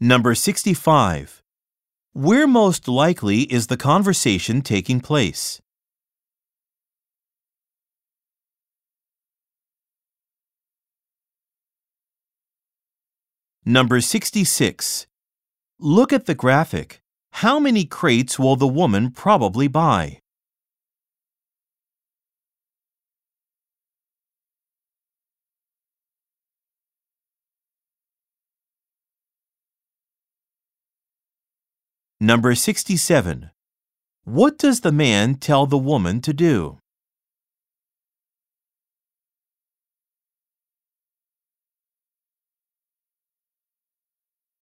Number 65. Where most likely is the conversation taking place? Number 66. Look at the graphic. How many crates will the woman probably buy? Number 67. What does the man tell the woman to do?